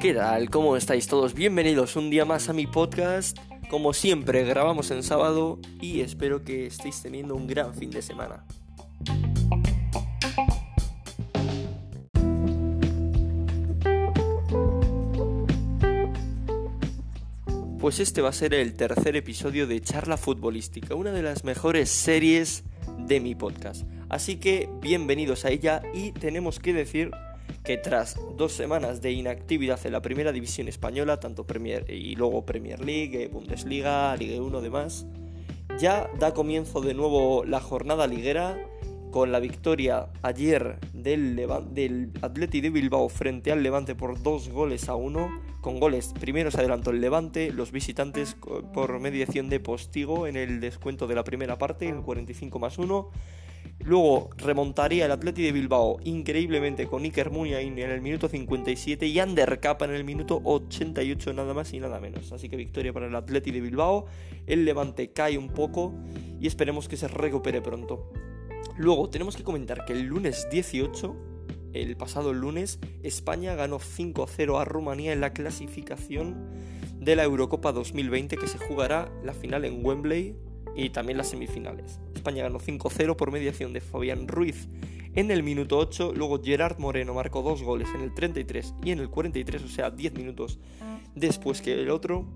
¿Qué tal? ¿Cómo estáis todos? Bienvenidos un día más a mi podcast. Como siempre, grabamos en sábado y espero que estéis teniendo un gran fin de semana. Pues este va a ser el tercer episodio de Charla Futbolística, una de las mejores series de mi podcast. Así que bienvenidos a ella y tenemos que decir que tras dos semanas de inactividad en la primera división española, tanto Premier y luego Premier League, Bundesliga, Liga 1 demás, ya da comienzo de nuevo la jornada liguera con la victoria ayer del, del Atleti de Bilbao frente al Levante por dos goles a uno. Con goles, primero se adelantó el Levante, los visitantes por mediación de Postigo en el descuento de la primera parte, el 45 más 1. Luego remontaría el Atleti de Bilbao increíblemente con Iker Muniain en el minuto 57 y Ander Capa en el minuto 88 nada más y nada menos. Así que victoria para el Atleti de Bilbao. El Levante cae un poco y esperemos que se recupere pronto. Luego tenemos que comentar que el lunes 18, el pasado lunes, España ganó 5-0 a Rumanía en la clasificación de la Eurocopa 2020 que se jugará la final en Wembley y también las semifinales. España ganó 5-0 por mediación de Fabián Ruiz en el minuto 8, luego Gerard Moreno marcó dos goles en el 33 y en el 43, o sea, 10 minutos después que el otro.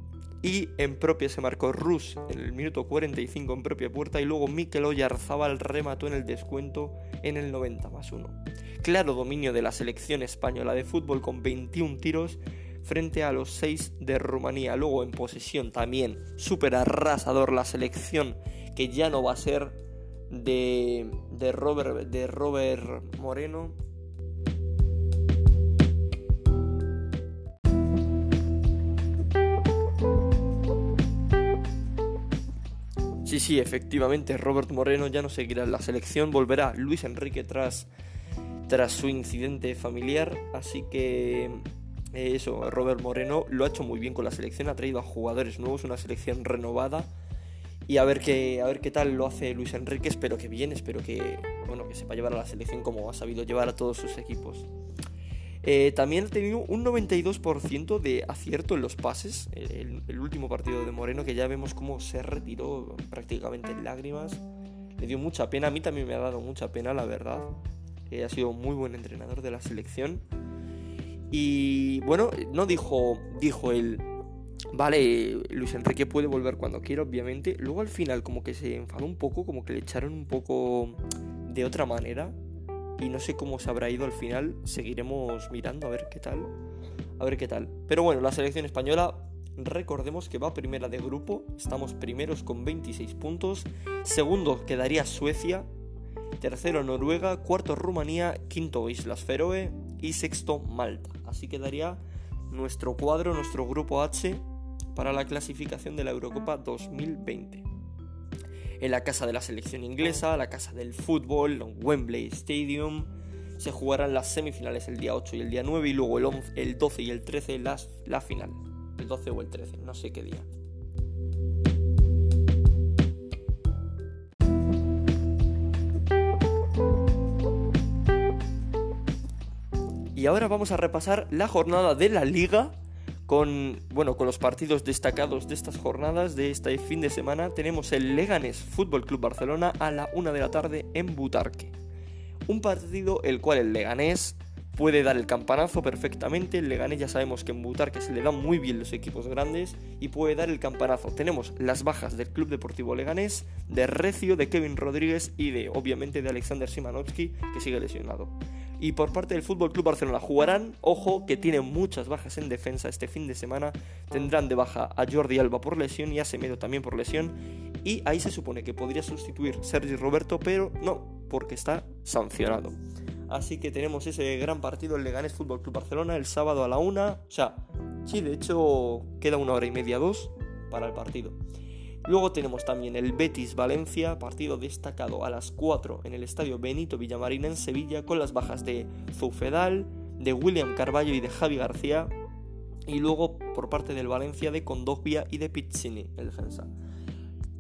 Y en propia se marcó Rus en el minuto 45 en propia puerta y luego Mikel Oyarzabal remató en el descuento en el 90 más 1. Claro dominio de la selección española de fútbol con 21 tiros frente a los 6 de Rumanía. Luego en posesión también súper arrasador la selección que ya no va a ser de, de, Robert, de Robert Moreno. Sí, sí, efectivamente, Robert Moreno ya no seguirá en la selección, volverá Luis Enrique tras, tras su incidente familiar, así que eso, Robert Moreno lo ha hecho muy bien con la selección, ha traído a jugadores nuevos, una selección renovada. Y a ver qué, a ver qué tal lo hace Luis Enrique, espero que bien, espero que, bueno, que sepa llevar a la selección como ha sabido llevar a todos sus equipos. Eh, también ha tenido un 92% de acierto en los pases. El, último partido de Moreno, que ya vemos cómo se retiró prácticamente en lágrimas. Le dio mucha pena, a mí también me ha dado mucha pena, la verdad. Eh, ha sido muy buen entrenador de la selección. Y bueno, no dijo, dijo él, vale, Luis Enrique puede volver cuando quiera, obviamente. Luego al final como que se enfadó un poco, como que le echaron un poco de otra manera. Y no sé cómo se habrá ido al final. Seguiremos mirando a ver qué tal. A ver qué tal. Pero bueno, la selección española, recordemos que va primera de grupo. Estamos primeros con 26 puntos. Segundo quedaría Suecia. Tercero Noruega. Cuarto Rumanía. Quinto Islas Feroe. Y sexto Malta. Así quedaría nuestro cuadro, nuestro grupo H para la clasificación de la Eurocopa 2020. En la casa de la selección inglesa, la casa del fútbol, Wembley Stadium, se jugarán las semifinales el día 8 y el día 9 y luego el, 11, el 12 y el 13 las, la final. El 12 o el 13, no sé qué día. Y ahora vamos a repasar la jornada de la liga con, bueno, con los partidos destacados de estas jornadas, de este fin de semana. Tenemos el Leganés Fútbol Club Barcelona a la una de la tarde en Butarque. Un partido el cual el Leganés puede dar el campanazo perfectamente. El Leganés ya sabemos que en Butarque se le dan muy bien los equipos grandes y puede dar el campanazo. Tenemos las bajas del Club Deportivo Leganés, de Recio, de Kevin Rodríguez y de, obviamente, de Alexander Simanovsky, que sigue lesionado. Y por parte del Fútbol Club Barcelona jugarán, ojo, que tiene muchas bajas en defensa este fin de semana. Tendrán de baja a Jordi Alba por lesión y a Semedo también por lesión. Y ahí se supone que podría sustituir Sergi Roberto, pero no, porque está sancionado. Así que tenemos ese gran partido, el Leganés Fútbol Club Barcelona, el sábado a la una. O sea, sí, de hecho, queda una hora y media, dos para el partido. Luego tenemos también el Betis Valencia, partido destacado a las 4 en el estadio Benito Villamarín en Sevilla, con las bajas de Zufedal, de William Carballo y de Javi García. Y luego por parte del Valencia de Condogbia y de Pizzini, el defensa.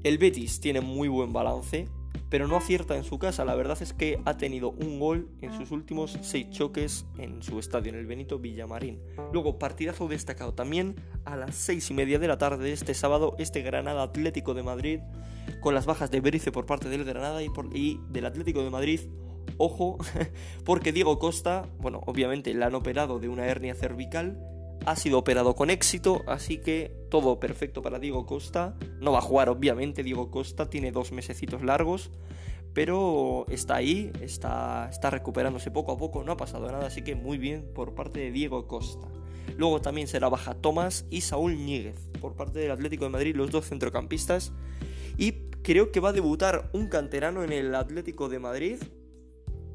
El Betis tiene muy buen balance, pero no acierta en su casa. La verdad es que ha tenido un gol en sus últimos seis choques en su estadio, en el Benito Villamarín. Luego, partidazo destacado también a las seis y media de la tarde de este sábado, este Granada Atlético de Madrid, con las bajas de Berice por parte del Granada y, y del Atlético de Madrid. Ojo, porque Diego Costa, bueno, obviamente le han operado de una hernia cervical ha sido operado con éxito, así que todo perfecto para Diego Costa. No va a jugar, obviamente, Diego Costa tiene dos mesecitos largos, pero está ahí, está, está recuperándose poco a poco, no ha pasado nada, así que muy bien por parte de Diego Costa. Luego también será baja Tomás y Saúl Ñíguez por parte del Atlético de Madrid, los dos centrocampistas. Y creo que va a debutar un canterano en el Atlético de Madrid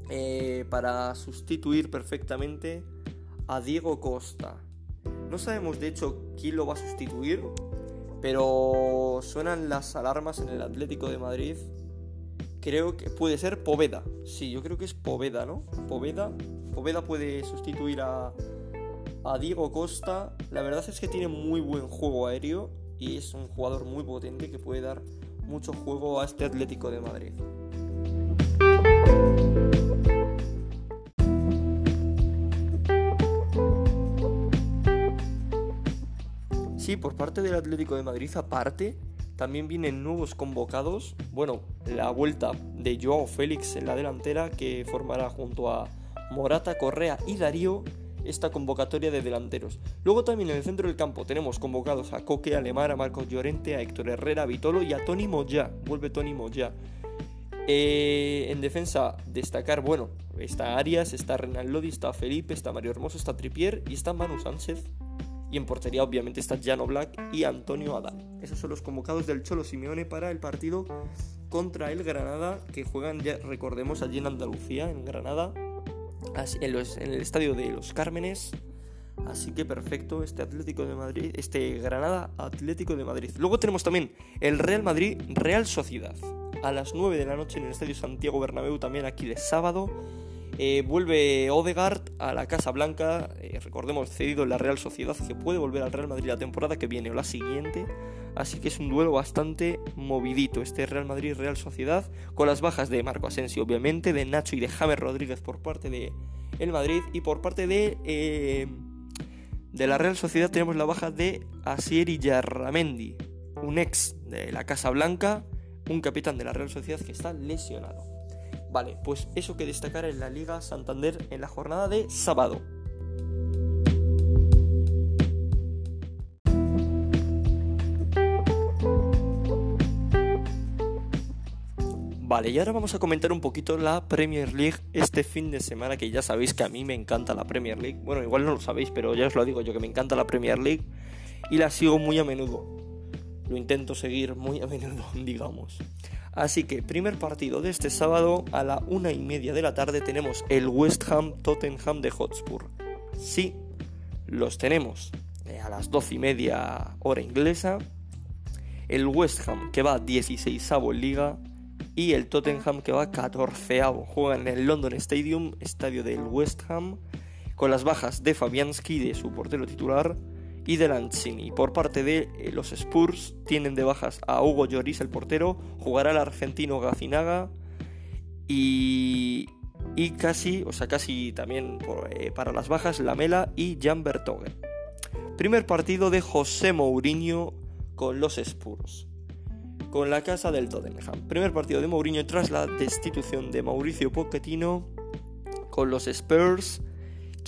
eh, para sustituir perfectamente a Diego Costa. No sabemos de hecho quién lo va a sustituir, pero suenan las alarmas en el Atlético de Madrid. Creo que puede ser Poveda. Sí, yo creo que es Poveda, ¿no? Poveda. Poveda puede sustituir a, a Diego Costa. La verdad es que tiene muy buen juego aéreo y es un jugador muy potente que puede dar mucho juego a este Atlético de Madrid. Sí, por parte del Atlético de Madrid, aparte, también vienen nuevos convocados. Bueno, la vuelta de Joao Félix en la delantera, que formará junto a Morata, Correa y Darío esta convocatoria de delanteros. Luego también en el centro del campo tenemos convocados a Coque, a a Marcos Llorente, a Héctor Herrera, a Vitolo y a Tony Moya. Vuelve Tony Moya. Eh, en defensa, destacar, bueno, está Arias, está Renan Lodi, está Felipe, está Mario Hermoso, está Tripier y está Manu Sánchez. Y en portería obviamente está Jano Black y Antonio Adán. Esos son los convocados del Cholo Simeone para el partido contra el Granada, que juegan, ya recordemos, allí en Andalucía, en Granada, en, el estadio de Los Cármenes. Así que perfecto, este Atlético de Madrid, este Granada Atlético de Madrid. Luego tenemos también el Real Madrid Real Sociedad. A las 9 de la noche en el Estadio Santiago Bernabéu, también aquí de sábado. Eh, vuelve Odegaard a la Casa Blanca, eh, recordemos cedido en la Real Sociedad, que puede volver al Real Madrid la temporada que viene o la siguiente. Así que es un duelo bastante movidito este Real Madrid-Real Sociedad, con las bajas de Marco Asensio, obviamente, de Nacho y de James Rodríguez por parte de el Madrid y por parte de, eh, de la Real Sociedad tenemos la baja de Asier Yarramendi, un ex de la Casa Blanca, un capitán de la Real Sociedad que está lesionado. Vale, pues eso que destacar en la Liga Santander en la jornada de sábado. Vale, y ahora vamos a comentar un poquito la Premier League este fin de semana, que ya sabéis que a mí me encanta la Premier League. Bueno, igual no lo sabéis, pero ya os lo digo yo que me encanta la Premier League y la sigo muy a menudo. Lo intento seguir muy a menudo, digamos. Así que, primer partido de este sábado a la una y media de la tarde tenemos el West Ham Tottenham de Hotspur. Sí, los tenemos. Eh, a las doce y media hora inglesa. El West Ham que va 16 en liga y el Tottenham que va 14 Juega en el London Stadium, estadio del West Ham, con las bajas de Fabianski, de su portero titular, y de Lanzini. Por parte de eh, los Spurs tienen de bajas a Hugo Lloris, el portero, jugará el argentino Gacinaga y, y casi, o sea, casi también eh, para las bajas Lamela y Jan Bertogen. Primer partido de José Mourinho con los Spurs. Con la casa del Tottenham. Primer partido de Mourinho tras la destitución de Mauricio Pochettino con los Spurs.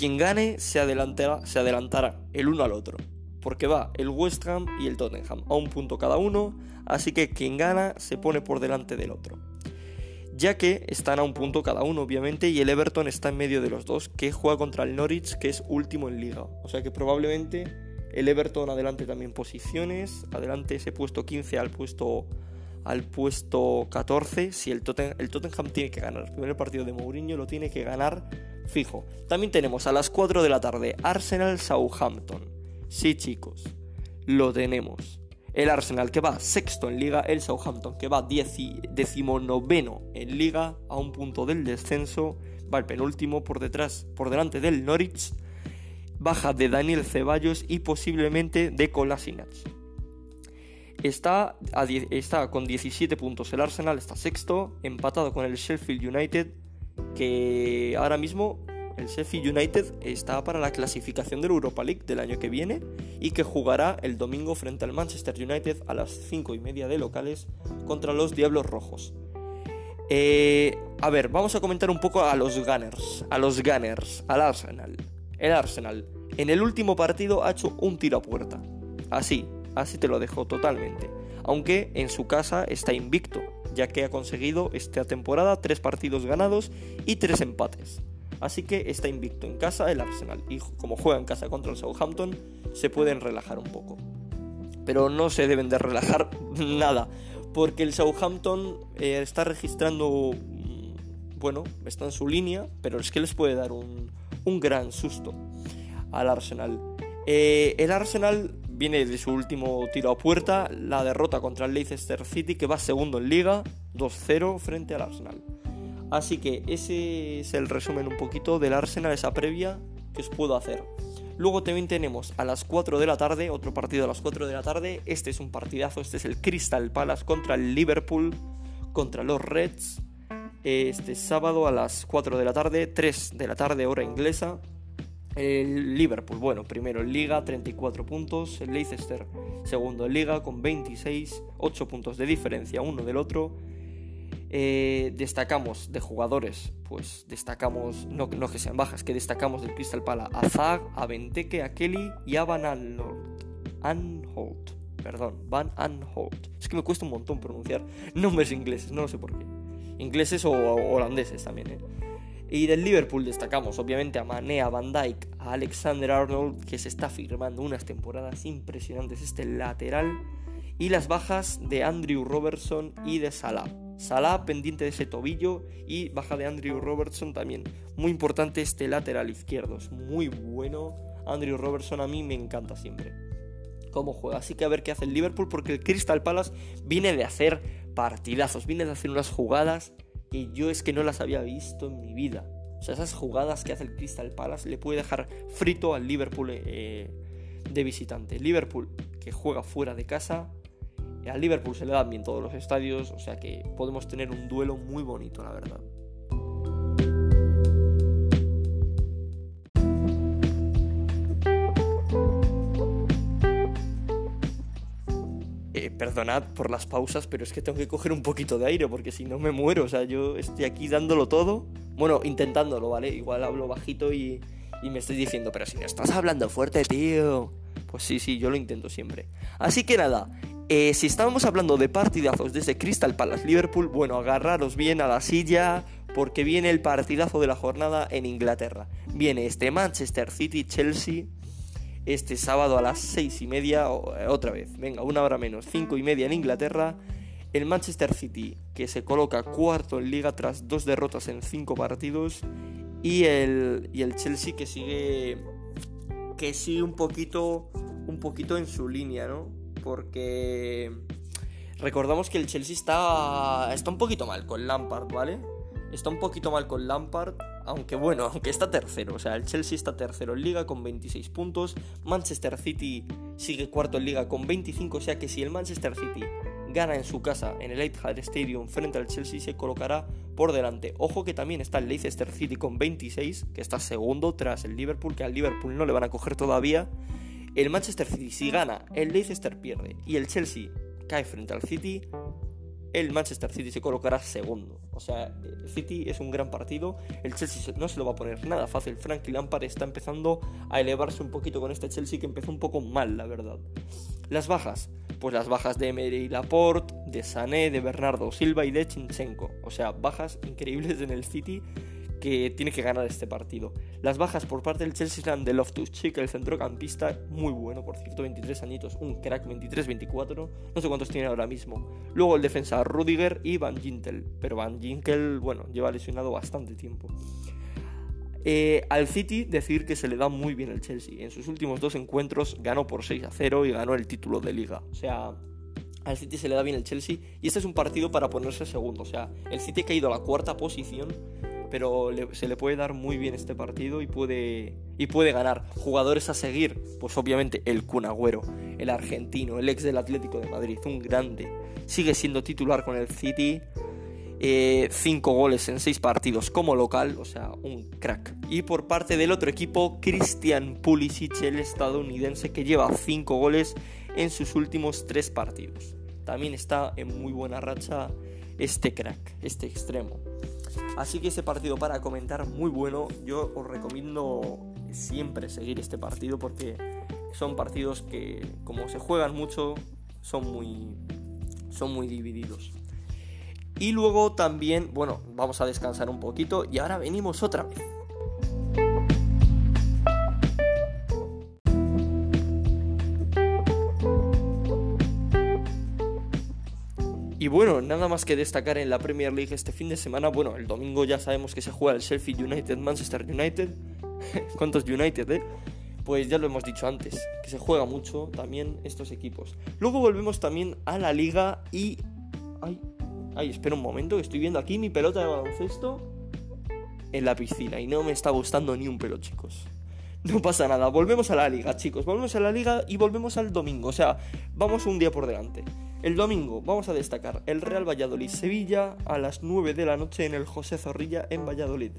Quien gane se adelantará, se adelantará el uno al otro porque va el West Ham y el Tottenham a un punto cada uno, así que quien gana se pone por delante del otro. Ya que están a un punto cada uno, obviamente, y el Everton está en medio de los dos, que juega contra el Norwich, que es último en liga. O sea que probablemente el Everton adelante también posiciones, adelante ese puesto 15 al puesto al puesto 14 si el el Tottenham tiene que ganar. El primer partido de Mourinho lo tiene que ganar fijo. También tenemos a las 4 de la tarde Arsenal Southampton. Sí, chicos, lo tenemos. El Arsenal que va sexto en liga, el Southampton que va decimonoveno en liga, a un punto del descenso, va el penúltimo por detrás, por delante del Norwich, baja de Daniel Ceballos y posiblemente de Kolasinac. Está, está con 17 puntos. El Arsenal está sexto, empatado con el Sheffield United, que ahora mismo el Sheffield United está para la clasificación de la Europa League del año que viene y que jugará el domingo frente al Manchester United a las 5 y media de locales contra los Diablos Rojos. Eh, a ver, vamos a comentar un poco a los Gunners, a los Gunners, al Arsenal. El Arsenal en el último partido ha hecho un tiro a puerta. Así, así te lo dejo totalmente. Aunque en su casa está invicto, ya que ha conseguido esta temporada tres partidos ganados y tres empates. Así que está invicto en casa el Arsenal y como juega en casa contra el Southampton se pueden relajar un poco. Pero no se deben de relajar nada, porque el Southampton eh, está registrando, mm, bueno, está en su línea, pero es que les puede dar un, gran susto al Arsenal. Eh, el Arsenal viene de su último tiro a puerta, la derrota contra el Leicester City, que va segundo en liga, 2-0 frente al Arsenal. Así que ese es el resumen un poquito del Arsenal, esa previa que os puedo hacer. Luego también tenemos a las 4 de la tarde, otro partido a las 4 de la tarde. Este es un partidazo, este es el Crystal Palace contra el Liverpool, contra los Reds. Este sábado a las 4 de la tarde, 3 de la tarde hora inglesa. El Liverpool, bueno, primero en Liga, 34 puntos. El Leicester, segundo en Liga, con 26, 8 puntos de diferencia uno del otro. Eh, destacamos de jugadores, pues destacamos, no, que sean bajas, que destacamos del Crystal Pala a Zag, a Benteke, a Kelly y a Van Anholt. Perdón, Van Anholt. Es que me cuesta un montón pronunciar nombres ingleses, no sé por qué. Ingleses o holandeses también, ¿eh? Y del Liverpool destacamos obviamente a Mané, a Van Dijk, a Alexander Arnold, que se está firmando unas temporadas impresionantes, este lateral, y las bajas de Andrew Robertson y de Salah. Salah pendiente de ese tobillo y baja de Andrew Robertson también. Muy importante este lateral izquierdo, es muy bueno. Andrew Robertson a mí me encanta siempre cómo juega. Así que a ver qué hace el Liverpool porque el Crystal Palace viene de hacer partidazos, viene de hacer unas jugadas y yo es que no las había visto en mi vida. O sea, esas jugadas que hace el Crystal Palace le puede dejar frito al Liverpool eh, de visitante. Liverpool que juega fuera de casa. Al Liverpool se le dan bien todos los estadios, o sea que podemos tener un duelo muy bonito, la verdad. Perdonad por las pausas, pero es que tengo que coger un poquito de aire porque si no me muero. O sea, yo estoy aquí dándolo todo. Bueno, intentándolo, ¿vale? Igual hablo bajito y, me estoy diciendo, pero si no estás hablando fuerte, tío. Pues sí, sí, yo lo intento siempre. Así que nada, eh, si estábamos hablando de partidazos desde Crystal Palace Liverpool, bueno, agarraros bien a la silla porque viene el partidazo de la jornada en Inglaterra. Viene este Manchester City Chelsea este sábado a las seis y media, eh, otra vez, venga, una hora menos, cinco y media en Inglaterra, el Manchester City, que se coloca cuarto en liga tras dos derrotas en cinco partidos, y el, y el Chelsea que sigue, que sigue un poquito, un poquito en su línea, ¿no? Porque recordamos que el Chelsea está, está un poquito mal con Lampard, ¿vale? Está un poquito mal con Lampard aunque bueno, aunque está tercero, o sea, el Chelsea está tercero en liga con 26 puntos, Manchester City sigue cuarto en liga con 25, o sea que si el Manchester City gana en su casa en el Etihad Stadium frente al Chelsea se colocará por delante. Ojo que también está el Leicester City con 26, que está segundo tras el Liverpool, que al Liverpool no le van a coger todavía. El Manchester City si gana, el Leicester pierde y el Chelsea cae frente al City, el Manchester City se colocará segundo. O sea, el City es un gran partido. El Chelsea no se lo va a poner nada fácil. Frankie Lampard está empezando a elevarse un poquito con este Chelsea que empezó un poco mal, la verdad. Las bajas. Pues las bajas de Emery Laporte, de Sané, de Bernardo Silva y de Chinchenko. O sea, bajas increíbles en el City que tiene que ganar este partido. Las bajas por parte del Chelsea eran de Loftus-Cheek, el centrocampista, muy bueno, por cierto, 23 añitos, un crack 23-24, no sé cuántos tiene ahora mismo. Luego el defensa Rudiger y Van Ginkel, pero Van Ginkel, bueno, lleva lesionado bastante tiempo. Eh, al City decir que se le da muy bien el Chelsea. En sus últimos dos encuentros ganó por 6 a 0 y ganó el título de liga. O sea, al City se le da bien el Chelsea y este es un partido para ponerse segundo. O sea, el City ha caído a la cuarta posición pero se le puede dar muy bien este partido y puede, y puede ganar. Jugadores a seguir, pues obviamente el Kun el argentino, el ex del Atlético de Madrid, un grande. Sigue siendo titular con el City. 5 eh, goles en 6 partidos como local, o sea, un crack. Y por parte del otro equipo, Christian Pulisic, el estadounidense, que lleva 5 goles en sus últimos 3 partidos. También está en muy buena racha este crack, este extremo. Así que ese partido para comentar muy bueno, yo os recomiendo siempre seguir este partido porque son partidos que como se juegan mucho son muy son muy divididos. Y luego también, bueno, vamos a descansar un poquito y ahora venimos otra vez. Y bueno, nada más que destacar en la Premier League este fin de semana. Bueno, el domingo ya sabemos que se juega el Sheffield United Manchester United. ¿Cuántos United, eh? Pues ya lo hemos dicho antes, que se juega mucho también estos equipos. Luego volvemos también a la liga y... Ay, Ay, espera un momento, que estoy viendo aquí mi pelota de baloncesto en la piscina y no me está gustando ni un pelo, chicos. No pasa nada, volvemos a la liga, chicos. Volvemos a la liga y volvemos al domingo. O sea, vamos un día por delante. El domingo vamos a destacar el Real Valladolid-Sevilla a las 9 de la noche en el José Zorrilla en Valladolid,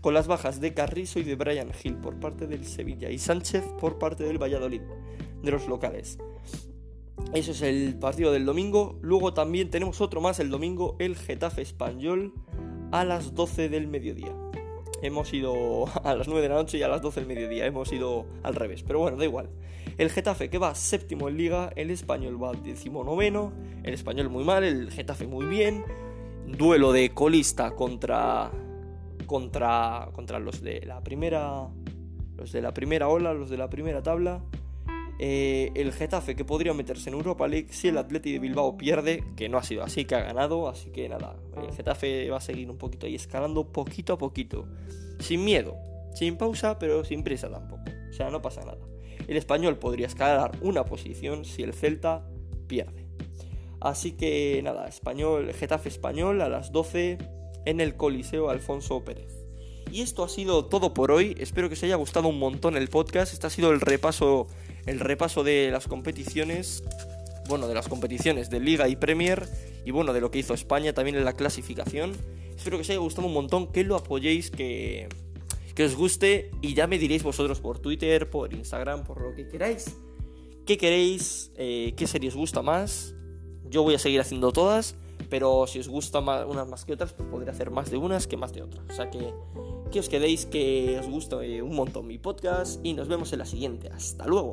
con las bajas de Carrizo y de Brian Hill por parte del Sevilla y Sánchez por parte del Valladolid, de los locales. Eso es el partido del domingo. Luego también tenemos otro más el domingo, el Getafe Español a las 12 del mediodía. Hemos ido a las 9 de la noche y a las 12 del mediodía. Hemos ido al revés, pero bueno, da igual. El Getafe que va séptimo en liga, el Español va decimonoveno, el Español muy mal, el Getafe muy bien. Duelo de colista contra contra contra los de la primera los de la primera ola, los de la primera tabla. Eh, el Getafe que podría meterse en Europa League si el Atleti de Bilbao pierde, que no ha sido así, que ha ganado, así que nada, el Getafe va a seguir un poquito ahí escalando poquito a poquito, sin miedo, sin pausa, pero sin prisa tampoco, o sea, no pasa nada. El español podría escalar una posición si el Celta pierde. Así que nada, español, Getafe español a las 12 en el Coliseo Alfonso Pérez. Y esto ha sido todo por hoy. Espero que os haya gustado un montón el podcast. Este ha sido el repaso el repaso de las competiciones, bueno, de las competiciones de Liga y Premier y bueno, de lo que hizo España también en la clasificación. Espero que os haya gustado un montón, que lo apoyéis, que, que os guste y ya me diréis vosotros por Twitter, por Instagram, por lo que queráis. ¿Qué queréis? Eh, ¿Qué serie os gusta más? Yo voy a seguir haciendo todas, pero si os gusta más, unas más que otras, pues podré hacer más de unas que más de otras. O sea que que os quedéis, que os guste un montón mi podcast y nos vemos en la siguiente. Hasta luego.